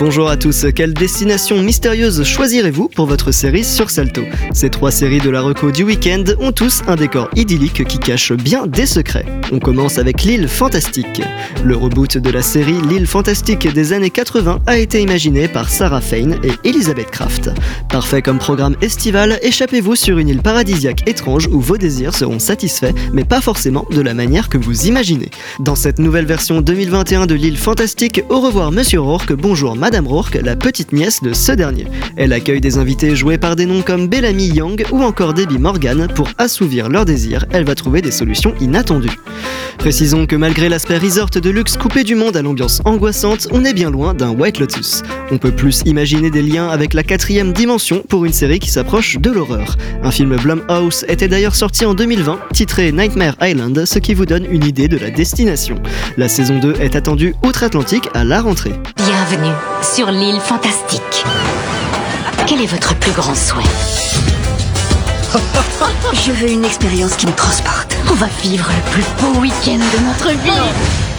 Bonjour à tous, quelle destination mystérieuse choisirez-vous pour votre série sur Salto Ces trois séries de la reco du week-end ont tous un décor idyllique qui cache bien des secrets. On commence avec l'île fantastique. Le reboot de la série L'île fantastique des années 80 a été imaginé par Sarah Fane et Elizabeth Kraft. Parfait comme programme estival, échappez-vous sur une île paradisiaque étrange où vos désirs seront satisfaits, mais pas forcément de la manière que vous imaginez. Dans cette nouvelle version 2021 de l'île fantastique, au revoir Monsieur Rourke, bonjour Madame Rourke, la petite nièce de ce dernier. Elle accueille des invités joués par des noms comme Bellamy Young ou encore Debbie Morgan. Pour assouvir leurs désirs, elle va trouver des solutions inattendues. Précisons que malgré l'aspect resort de luxe coupé du monde à l'ambiance angoissante, on est bien loin d'un White Lotus. On peut plus imaginer des liens avec la quatrième dimension pour une série qui s'approche de l'horreur. Un film Blumhouse était d'ailleurs sorti en 2020, titré Nightmare Island, ce qui vous donne une idée de la destination. La saison 2 est attendue outre-Atlantique à la rentrée. Bienvenue sur l'île fantastique. Quel est votre plus grand souhait? Je veux une expérience qui me transporte. On va vivre le plus beau week-end de notre vie.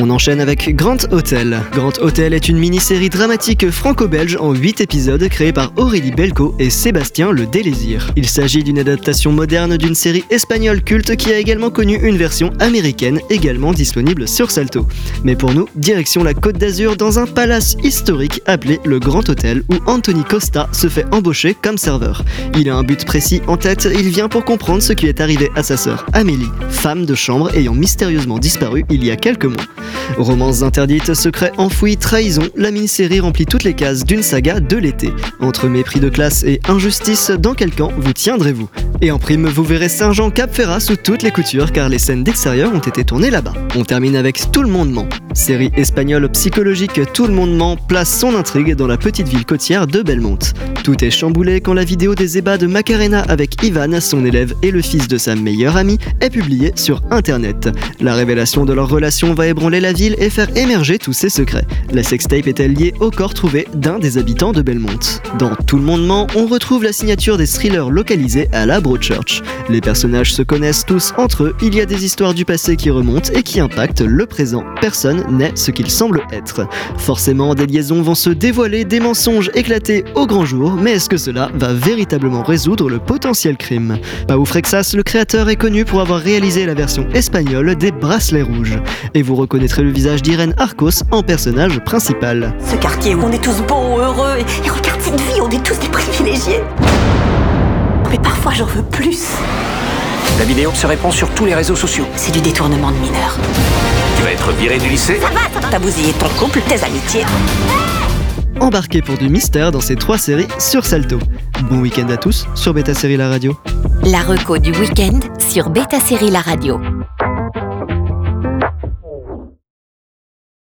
On enchaîne avec Grand Hotel. Grand Hotel est une mini-série dramatique franco-belge en 8 épisodes créée par Aurélie Belco et Sébastien Le Délésir. Il s'agit d'une adaptation moderne d'une série espagnole culte qui a également connu une version américaine également disponible sur Salto. Mais pour nous, direction la Côte d'Azur dans un palace historique appelé le Grand Hôtel où Anthony Costa se fait embaucher comme serveur. Il a un but précis en tête, il vient pour comprendre ce qui est arrivé à sa sœur Amélie, femme de chambre ayant mystérieusement disparu il y a quelques mois. Romances interdites, secrets enfouis, trahison, la mini-série remplit toutes les cases d'une saga de l'été. Entre mépris de classe et injustice, dans quel camp vous tiendrez-vous Et en prime, vous verrez Saint-Jean Cap Ferrat sous toutes les coutures car les scènes d'extérieur ont été tournées là-bas. On termine avec Tout le monde ment. Série espagnole psychologique Tout le monde ment place son intrigue dans la petite ville côtière de Belmont. Tout est chamboulé quand la vidéo des ébats de Macarena avec Ivan, son élève et le fils de sa meilleure amie, est publiée sur internet. La révélation de leur relation va ébranler la ville et faire émerger tous ses secrets. La sextape est-elle liée au corps trouvé d'un des habitants de Belmont Dans Tout le monde ment, on retrouve la signature des thrillers localisés à la Broadchurch. Les personnages se connaissent tous entre eux, il y a des histoires du passé qui remontent et qui impactent le présent. Personne n'est ce qu'il semble être. Forcément, des liaisons vont se dévoiler, des mensonges éclater au grand jour, mais est-ce que cela va véritablement résoudre le potentiel crime? Pau Frexas, le créateur, est connu pour avoir réalisé la version espagnole des Bracelets Rouges. Et vous reconnaissez le visage d'Irène Arcos en personnage principal. Ce quartier où on est tous beaux, heureux, et regarde cette vie, on est tous des privilégiés. Mais parfois j'en veux plus. La vidéo se répand sur tous les réseaux sociaux. C'est du détournement de mineurs. Tu vas être viré du lycée Ça va, ça va. T'as bousillé ton couple, tes amitiés. Embarquez pour du mystère dans ces trois séries sur Salto. Bon week-end à tous sur Beta Série La Radio. La reco du week-end sur Beta Série La Radio.